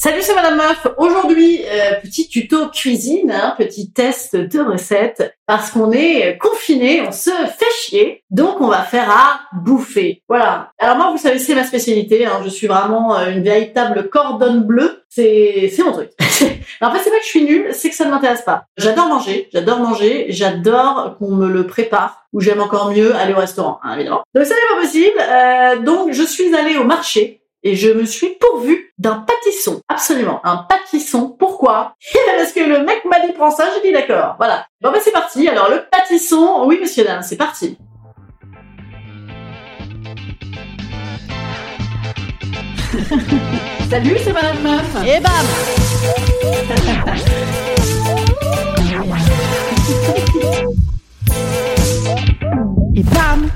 Salut, c'est Madame Meuf. Aujourd'hui, euh, petit tuto cuisine, hein, petit test de recette, parce qu'on est confiné, on se fait chier, donc on va faire à bouffer. Voilà. Alors moi, vous savez, c'est ma spécialité. Hein, je suis vraiment euh, une véritable cordonne bleue. C'est c'est mon truc. en fait, c'est pas que je suis nulle, c'est que ça ne m'intéresse pas. J'adore manger, j'adore manger, j'adore qu'on me le prépare, ou j'aime encore mieux aller au restaurant, hein, évidemment. Donc ça n'est pas possible. Euh, donc je suis allée au marché et je me suis pourvue d'un pâtisson. Absolument, un pâtisson. Pourquoi? Parce que le mec m'a dit prends ça, j'ai dit d'accord. Voilà. Bon ben c'est parti. Alors le pâtisson, oui monsieur dames, c'est parti. Salut, c'est Madame Meuf. Et bam Et bam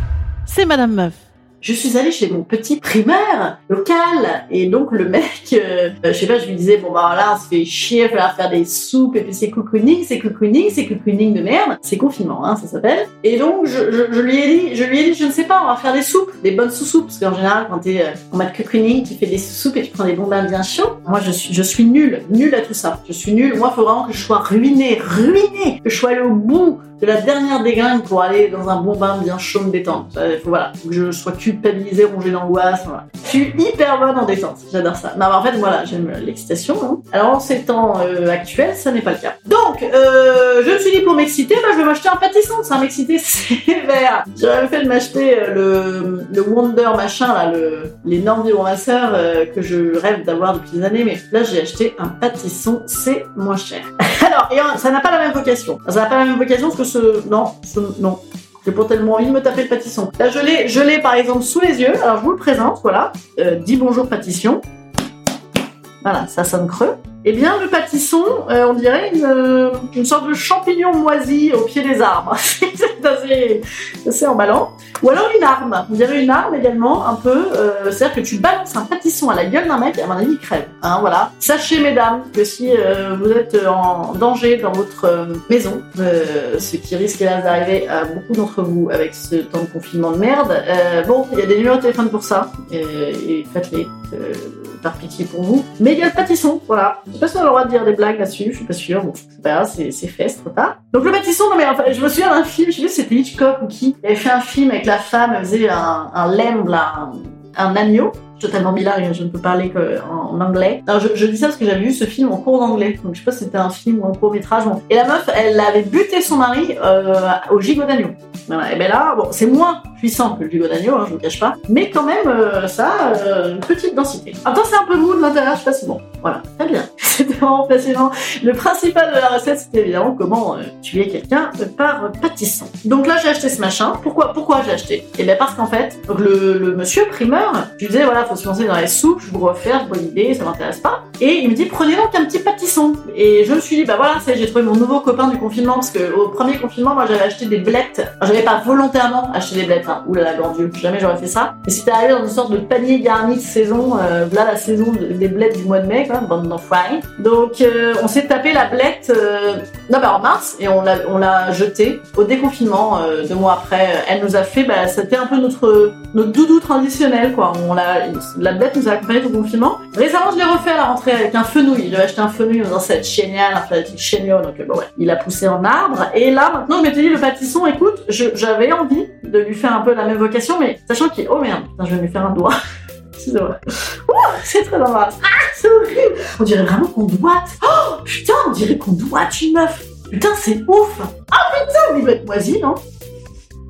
C'est Madame Meuf. Je suis allée chez mon petit primaire local et donc le mec, euh, je sais pas, je lui disais bon bah là on se fait chier, il va faire des soupes et puis c'est cocooning, c'est cocooning, c'est cocooning de merde, c'est confinement hein ça s'appelle. Et donc je, je, je lui ai dit, je lui ai dit je ne sais pas, on va faire des soupes, des bonnes sous-soupes parce qu'en général quand t'es euh, en mode cocooning, tu fais des sous-soupes et tu prends des bons bains bien chauds. Moi je suis je suis nulle, nulle à tout ça. Je suis nulle. Moi faut vraiment que je sois ruinée, ruinée, que je sois allée au bout de la dernière déglingue pour aller dans un bon bain bien chaud me détendre. Ça, faut, voilà, faut que je sois culpabilisée, rongée d'angoisse. Voilà. Je suis hyper bonne en détente, j'adore ça. Mais en fait, voilà, j'aime l'excitation. hein. Alors en ces temps euh, actuels, ça n'est pas le cas. Donc, euh, je me suis dit pour m'exciter, bah, je vais m'acheter un pâtisson. Ça m'exciter sévère. J'aurais fait de m'acheter euh, le, le Wonder machin, là, l'énorme vibromasseur euh, que je rêve d'avoir depuis des années. Mais là, j'ai acheté un pâtisson, c'est moins cher. Alors, et euh, ça n'a pas la même vocation. Ça n'a pas la même vocation parce que Non, ce... non. J'ai pas tellement envie de me taper le pâtisson. Là, je l'ai, je l'ai par exemple sous les yeux. Alors, je vous le présente, voilà. Euh, dis bonjour pâtisson. Voilà, ça sonne creux. Eh bien, le pâtisson, euh, on dirait une, euh, une sorte de champignon moisi au pied des arbres. c'est assez, emballant. Ou alors une arme. On dirait une arme également, un peu. Euh, C'est-à-dire que tu balances un pâtisson à la gueule d'un mec et à mon avis, il crève. Hein, voilà. Sachez, mesdames, que si vous êtes en danger dans votre maison, ce qui risque d'arriver à beaucoup d'entre vous avec ce temps de confinement de merde, bon, il y a des numéros de téléphone pour ça. Et, faites-les. par pitié pour vous. Mais il y a le pâtisson, voilà. Je sais pas si on a le droit de dire des blagues là-dessus, je suis pas sûre. Bon, c'est pas grave, c'est fait, c'est trop tard. Donc le pâtisson, non mais enfin, je me souviens d'un film, je sais plus c'était Hitchcock ou qui. Il avait fait un film avec la femme, elle faisait un, un là, un, un agneau. Totalement bilingue, je ne peux parler qu'en en anglais. Alors je, dis ça parce que j'avais vu ce film en cours d'anglais. Donc je sais pas si c'était un film ou un court métrage. Et la meuf, elle avait buté son mari euh, au gigot d'agneau. Et ben là, bon, c'est moins puissant que le gigot d'agneau, hein, je vous cache pas. Mais quand même, euh, ça a euh, une petite densité. Attends, c'est un peu mou de l'intérieur, je sais pas si bon. Voilà, très bien. C'était vraiment passionnant. Le principal de la recette, c'était évidemment comment tuer quelqu'un par pâtisson. Donc là, j'ai acheté ce machin. Pourquoi, pourquoi j'ai acheté? Et bien parce qu'en fait, le, le monsieur primeur, je disais voilà, faut se lancer dans les soupes, je dois faire, bonne idée, ça m'intéresse pas. Et il me dit prenez donc un petit pâtisson. Et je me suis dit bah voilà, c'est j'ai trouvé mon nouveau copain du confinement parce que au premier confinement, moi j'avais acheté des blettes. J'avais pas volontairement acheté des blettes. Hein. Ouh là là, grand jamais j'aurais fait ça. Et c'était arrivé dans une sorte de panier garni de saison. Euh, là la saison de- des blettes du mois de mai, quoi, bande d'enfoirés. Donc euh, on s'est tapé la blette euh, non, bah, en mars et on l'a on l'a jetée au déconfinement deux mois après. Elle nous a fait, bah, c'était un peu notre notre doudou traditionnel quoi. On l'a la blette nous a accompagné tout le confinement. Récemment je l'ai refait à la rentrée avec un fenouil. J'avais acheté un fenouil dans cette génial, un petit chéniau donc bon ouais, il a poussé en arbre. Et là maintenant je m'étais dit le pâtisson, écoute, j'avais envie de lui faire un peu la même vocation, mais sachant qu'il oh merde, je vais lui faire un doigt. C'est très embarrassant. Ah, c'est horrible. On dirait vraiment qu'on doite. Oh, putain, on dirait qu'on doite une meuf. Putain, c'est ouf. Ah, putain, il va être moisi, non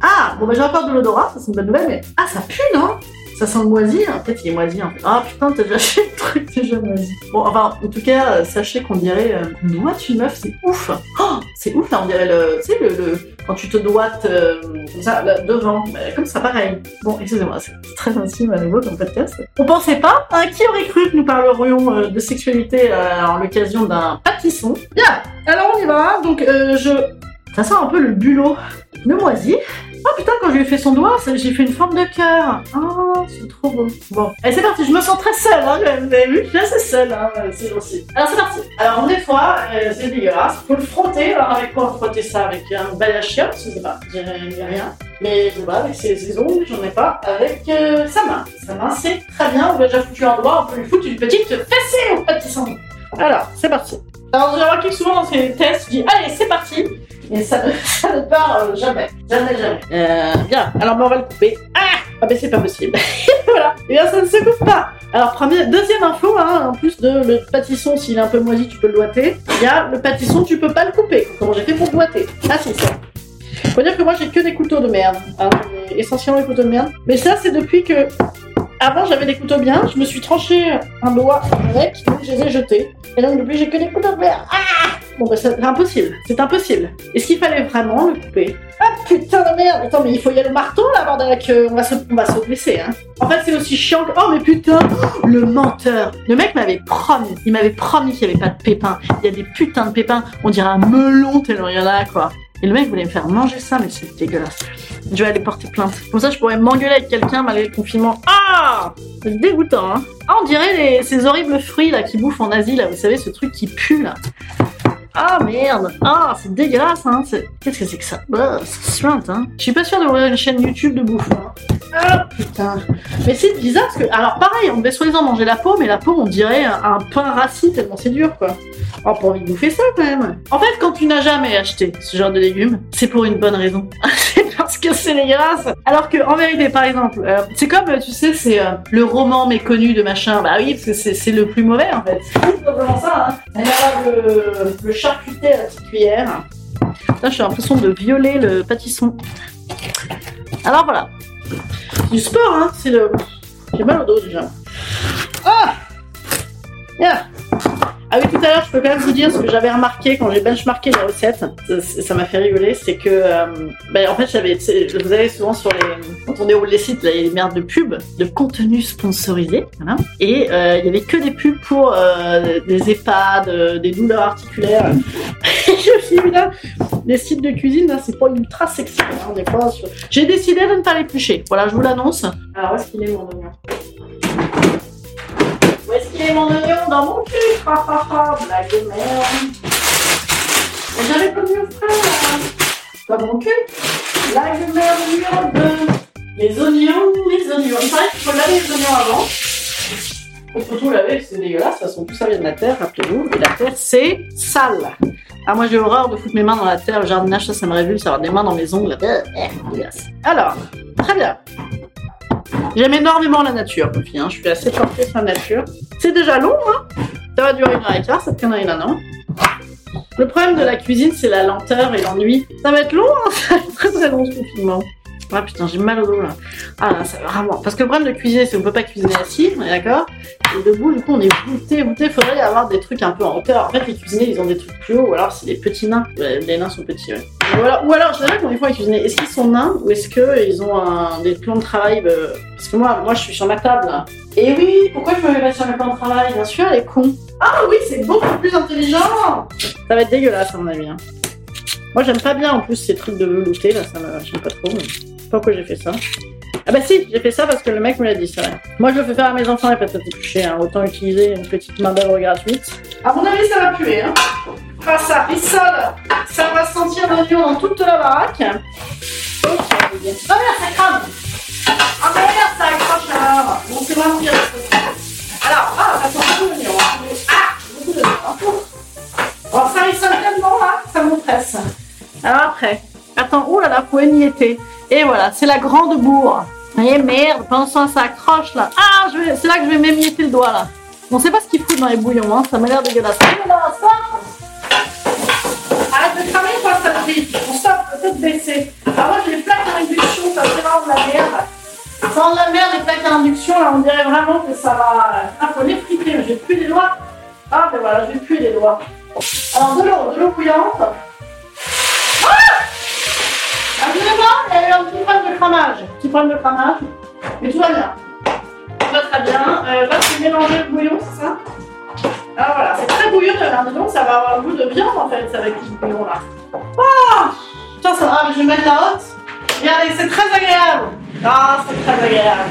Ah, bon, bah, j'ai encore de l'odorat, ça c'est une bonne nouvelle, mais. Ah, ça pue, non? Ça sent le moisi, hein. peut-être il est moisi en fait. Ah putain, t'as déjà acheté le truc déjà moisi. Bon, enfin, en tout cas, euh, sachez qu'on dirait euh, doite une meuf, c'est ouf. Oh, c'est ouf, là, on dirait le, tu sais, le, le, quand tu te doites euh, ça, devant. Comme ça, pareil. Bon, excusez-moi, c'est très intime à nouveau comme podcast. On pensait pas hein, Qui aurait cru que nous parlerions euh, de sexualité en l'occasion d'un pâtisson Bien, alors on y va. Donc, je... Ça sent un peu le bulot de moisi. Oh putain, quand je lui ai fait son doigt, j'ai fait une forme de cœur. Oh, c'est trop beau. Bon, allez, c'est parti. Je me sens très seule, hein. Vous avez vu? Je suis assez seule, hein. C'est gentil. Alors, c'est parti. Alors, on nettoie. euh, c'est dégueulasse. Faut le frotter. Alors, avec quoi on frotter ça? Avec un balai à chiottes Je sais pas. J'ai rien. Mais je sais pas, avec ses, ongles, j'en ai pas. Avec euh, sa main. Sa main, c'est très bien. On lui a déjà foutu un doigt. On peut lui foutre une petite fessée au pâtisson. Alors, c'est parti. Alors, j'ai remarqué que souvent dans ces tests, je dis allez, c'est parti. Et ça ne, ça ne part jamais. Jamais, jamais. Euh, bien. Alors, on va le couper. Ah Ah, ben, c'est pas possible. voilà. Et bien, ça ne se coupe pas. Alors, première, deuxième info, hein, en plus de le pâtisson, s'il est un peu moisi, tu peux le doigter. Il y a le pâtisson, tu peux pas le couper. Comment j'ai fait pour le doigter Ah, si, ça. Faut dire que moi, j'ai que des couteaux de merde. Hein, essentiellement des couteaux de merde. Mais ça, c'est depuis que. Avant, j'avais des couteaux bien, je me suis tranché un doigt avec, donc je les ai jetés. Et donc, depuis, j'ai que des couteaux de merde. Ah Bon, bah, c'est impossible. C'est impossible. Est-ce qu'il fallait vraiment le couper? Ah putain de merde Attends, mais il faut y aller au marteau là, bordel, que on va se, on va se blesser, hein. En fait, c'est aussi chiant que. Oh, mais putain Le menteur Le mec m'avait promis, il m'avait promis qu'il n'y avait pas de pépins. Il y a des putains de pépins, on dirait un melon tellement il y en a, quoi. Et le mec voulait me faire manger ça, mais c'est dégueulasse. Je vais aller porter plainte. Comme ça, je pourrais m'engueuler avec quelqu'un malgré le confinement. Ah C'est dégoûtant, hein. Ah, on dirait les- ces horribles fruits là qui bouffent en Asie, là. Vous savez, ce truc qui pue, là. Ah merde Ah, c'est dégueulasse, hein Qu'est-ce que c'est que ça Bah, ça suinte, hein Je suis pas sûre d'ouvrir une chaîne YouTube de bouffe, hein. Ah, putain Mais c'est bizarre, parce que... Alors, pareil, on devait soi-disant manger la peau, mais la peau, on dirait un, un pain rassis tellement c'est dur, quoi. Oh, pas envie de bouffer ça, quand même En fait, quand tu n'as jamais acheté ce genre de légumes, c'est pour une bonne raison. parce que c'est dégueulasse Alors que, en vérité, par exemple, euh, c'est comme, tu sais, c'est euh, le roman méconnu de machin. Bah oui, parce que c'est le plus mauvais, en fait. C'est simplement ça, hein. Le charcuter à la petite cuillère. Là, j'ai l'impression de violer le pâtisson. Alors voilà. Du sport, hein. C'est le. J'ai mal au dos déjà. Ah Yeah. Ah oui, tout à l'heure, je peux quand même vous dire ce que j'avais remarqué quand j'ai benchmarké les recettes. Ça- m'a fait rigoler, c'est que, euh, ben, en fait, vous avez souvent sur les, quand on déroule les sites, là, il y a des merdes de pubs, de contenu sponsorisé, voilà. Et euh, il y avait que des pubs pour euh, des EHPAD, des douleurs articulaires. Et je me suis dit, là, les sites de cuisine, là, c'est pas ultra sexy, hein, J'ai décidé de ne pas l'éplucher. Voilà, je vous l'annonce. Alors, où est-ce qu'il est mon oignon? Où est-ce qu'il est mon oignon? Dans mon cul Ha ha ha, blague de merde. Mais J'avais pas mieux faire. Dans mon cul Blague de merde numéro 2. Les oignons, les oignons. Il paraît qu'il faut laver les oignons avant. Il faut tout laver, c'est dégueulasse. De toute façon, tout ça vient de la terre, rappelez-vous. Et la terre, c'est sale. Ah, moi, j'ai horreur de foutre mes mains dans la terre. Le jardinage, ça, ça me révulse. Avoir des mains dans mes ongles. Euh, euh. Alors, très bien. J'aime énormément la nature, ma fille. Hein. Je suis assez portée sur la nature. C'est déjà long, hein Ça va durer une heure et quart, cette connerie là, non? Le problème de la cuisine, c'est la lenteur et l'ennui. Ça va être long, hein Ça va être très très long ce confinement. Ah putain, j'ai mal au dos là. Ah là, ça vraiment. Parce que le problème de cuisiner, c'est qu'on peut pas cuisiner assis, on est d'accord? Et debout, du coup, on est voûté, voûté. Faudrait avoir des trucs un peu en hauteur. En fait, les cuisiniers, ils ont des trucs plus hauts, ou alors c'est des petits nains. Les nains sont petits, ouais. Ou alors, ou alors je sais pas comment ils font à cuisiner? Est-ce qu'ils sont nains ou est-ce qu'ils ont un- des plans de travail euh, Parce que moi, moi, je suis sur ma table. là. Et oui, pourquoi je me mets pas sur mes plans de travail? Bien sûr, elle est con. Ah oui, c'est beaucoup plus intelligent Ça va être dégueulasse, à mon avis. hein. Moi, j'aime pas bien en plus ces trucs de velouté, là, ça me... j'aime pas trop. Mais... Pourquoi j'ai fait ça? Ah bah si, j'ai fait ça parce que le mec me l'a dit, c'est vrai. Moi, je le fais faire à mes enfants et pas peut toucher, hein. autant utiliser une petite main d'œuvre gratuite. À mon avis, ça va puer, hein. Ah ça, et ça va sentir l'oignon dans toute la baraque. Oh merde, ça crame Ah merde, ça accroche alors Bon, c'est vraiment bien. Alors, ah, ça sent beaucoup hein. Ah, beaucoup d'oignon. hein. Bon, ça risonne tellement là, ça m'oppresse. Alors après, attends, oh là là, faut émietter. Et voilà, c'est la grande bourre. Eh merde, pendant ce temps, ça accroche là. Ah, c'est là que je vais m'émietter le doigt là. On sait pas ce qu'il fout dans les bouillons, hein. ça m'a l'air dégueulasse. Hein. Arrête de cramer, toi, ça On stop, peut-être baisser. Alors moi, j'ai les plaques à induction, ça c'est vraiment de la merde. Sans la merde, les plaques à induction, là, on dirait vraiment que ça va... Ah, faut les friter, mais j'ai plus les doigts. Ah, ben voilà, j'ai plus les doigts. Alors, de l'eau, de l'eau bouillante. Ah Excusez-moi, il y a eu un petit problème de cramage. Petit problème de cramage. Mais tout va bien. Tout va très bien. Euh, là, tu mélanges le bouillon, c'est ça? Ah c'est là. Donc ça va avoir un goût de viande en fait avec ce bouillon là. Ah Putain, ça va, je vais mettre la hotte. Regardez, c'est très agréable. Ah, c'est très agréable.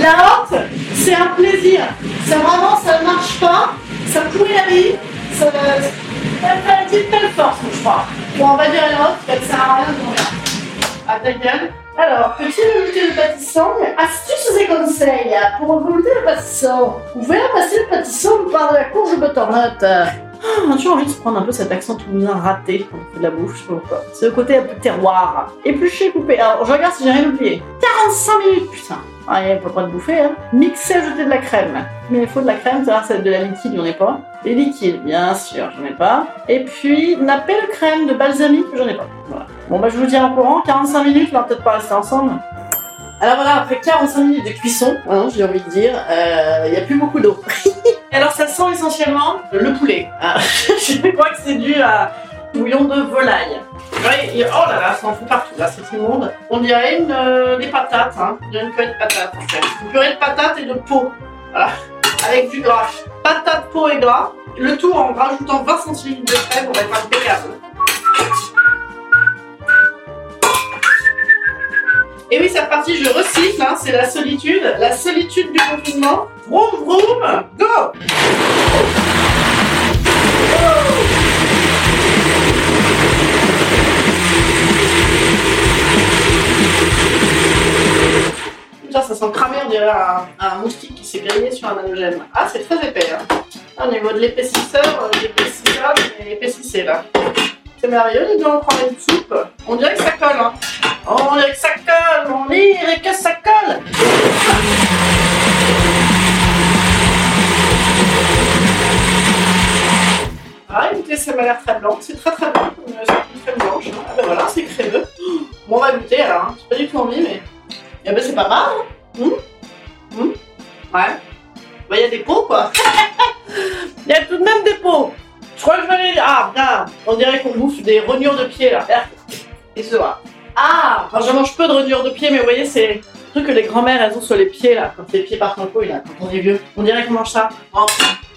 La hotte, c'est un plaisir. C'est vraiment, ça ne marche pas. Ça pourrit la vie. Ça, ça fait une petite belle force, je crois. Bon, on va dire la hotte, sert à rien de mourir. À ta gueule. Alors, petit velouté de pâtisson, astuces et conseils pour velouter le pâtisson. Vous pouvez passer le pâtisson par de la courge butternut. Ah, on a toujours envie de prendre un peu cet accent toulousain raté de la bouffe, je sais pas pourquoi. C'est le côté un peu terroir. Épluché, coupé. Alors, je regarde si j'ai rien oublié. 45 minutes, putain. Ah, il a pas le droit de bouffer, hein. Mixer, ajouter de la crème. Mais il faut de la crème, c'est-à-dire c'est de la liquide, j'en ai pas. Des liquides, bien sûr, j'en ai pas. Et puis, napper de crème, de balsamique, j'en ai pas. Voilà. Bon, bah, je vous dis en courant, 45 minutes, on va peut-être pas rester ensemble. Alors voilà, après 45 minutes de cuisson, hein, j'ai envie de dire, euh, il n'y a plus beaucoup d'eau. Alors ça sent essentiellement le poulet. hein. je crois que c'est dû à bouillon de volaille. Oh là là, ça en fout partout, là, c'est immonde. On dirait une, euh, des patates, hein. Une purée de patates, en fait. Une purée de patates et de peau. Voilà. Avec du gras. Patates, peau et gras. Le tout en rajoutant 20 centilitres de crème pour être impeccable. Et oui, c'est reparti, je recycle, hein, c'est la solitude, la solitude du confinement. Vroom, vroom, go ça sent cramer, on dirait un, moustique qui s'est grillé sur un halogène. Ah, c'est très épais. Hein. Ah, Au niveau de l'épaississeur, euh, l'épaississeur, mais épaississez là. C'est merveilleux, les deux, on prend une soupe. On dirait que ça colle, hein. On dirait que ça colle, on dirait que ça colle. Ah, écoutez, ça m'a l'air très blanc. C'est très très blanc, comme euh, c'est une crème blanche. Ah ben voilà, c'est crémeux. Bon, on va goûter alors. Hein. J'ai pas du tout envie, mais. Eh ben, c'est pas mal. Hein. Hum Ouais. Bah, il y a des pots, quoi. Il y a tout de même des pots. Je crois que je vais aller. Ah, regarde. On dirait qu'on bouffe des rognons de pied, là. Et ce va. Ah Enfin, je mange peu de rognures de pied, mais vous voyez, c'est le truc que les grand-mères, elles ont sur les pieds, là. Quand les pieds partent en couille, là, quand on est vieux. On dirait qu'on mange ça.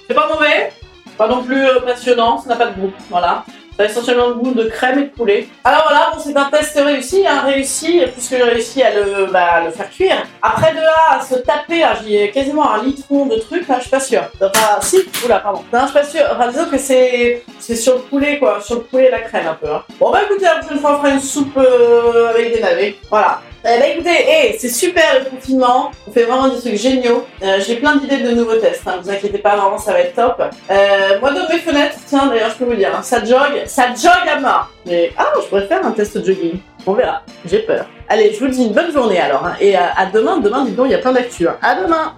C'est pas mauvais. Pas non plus euh, passionnant, ça n'a pas de goût. Voilà. A essentiellement le goût de crème et de poulet. Alors voilà, bon, c'est un test réussi, hein, réussi, puisque j'ai réussi à le, bah, le faire cuire. Après de là, à se taper, là, j'y ai quasiment un litron de trucs, là, je suis pas sûre. Enfin, si, oula, pardon. Non, je suis pas sûre. Enfin, que c'est, c'est sur le poulet, quoi. Sur le poulet et la crème, un peu. Hein. Bon, bah écoutez, la prochaine fois, on fera une soupe euh, avec des navets. Voilà. Eh bah écoutez, hey, c'est super le confinement, on fait vraiment des trucs géniaux. Euh, J'ai plein d'idées de nouveaux tests, hein, vous inquiétez pas, vraiment ça va être top. Euh, moi de mes fenêtres, tiens d'ailleurs je peux vous dire, hein, ça jogue, ça jogue à mort. Mais ah, je pourrais faire un test jogging, on verra, j'ai peur. Allez, je vous dis une bonne journée alors, hein, et à, à demain, demain dis donc il y a plein d'actu. hein. À demain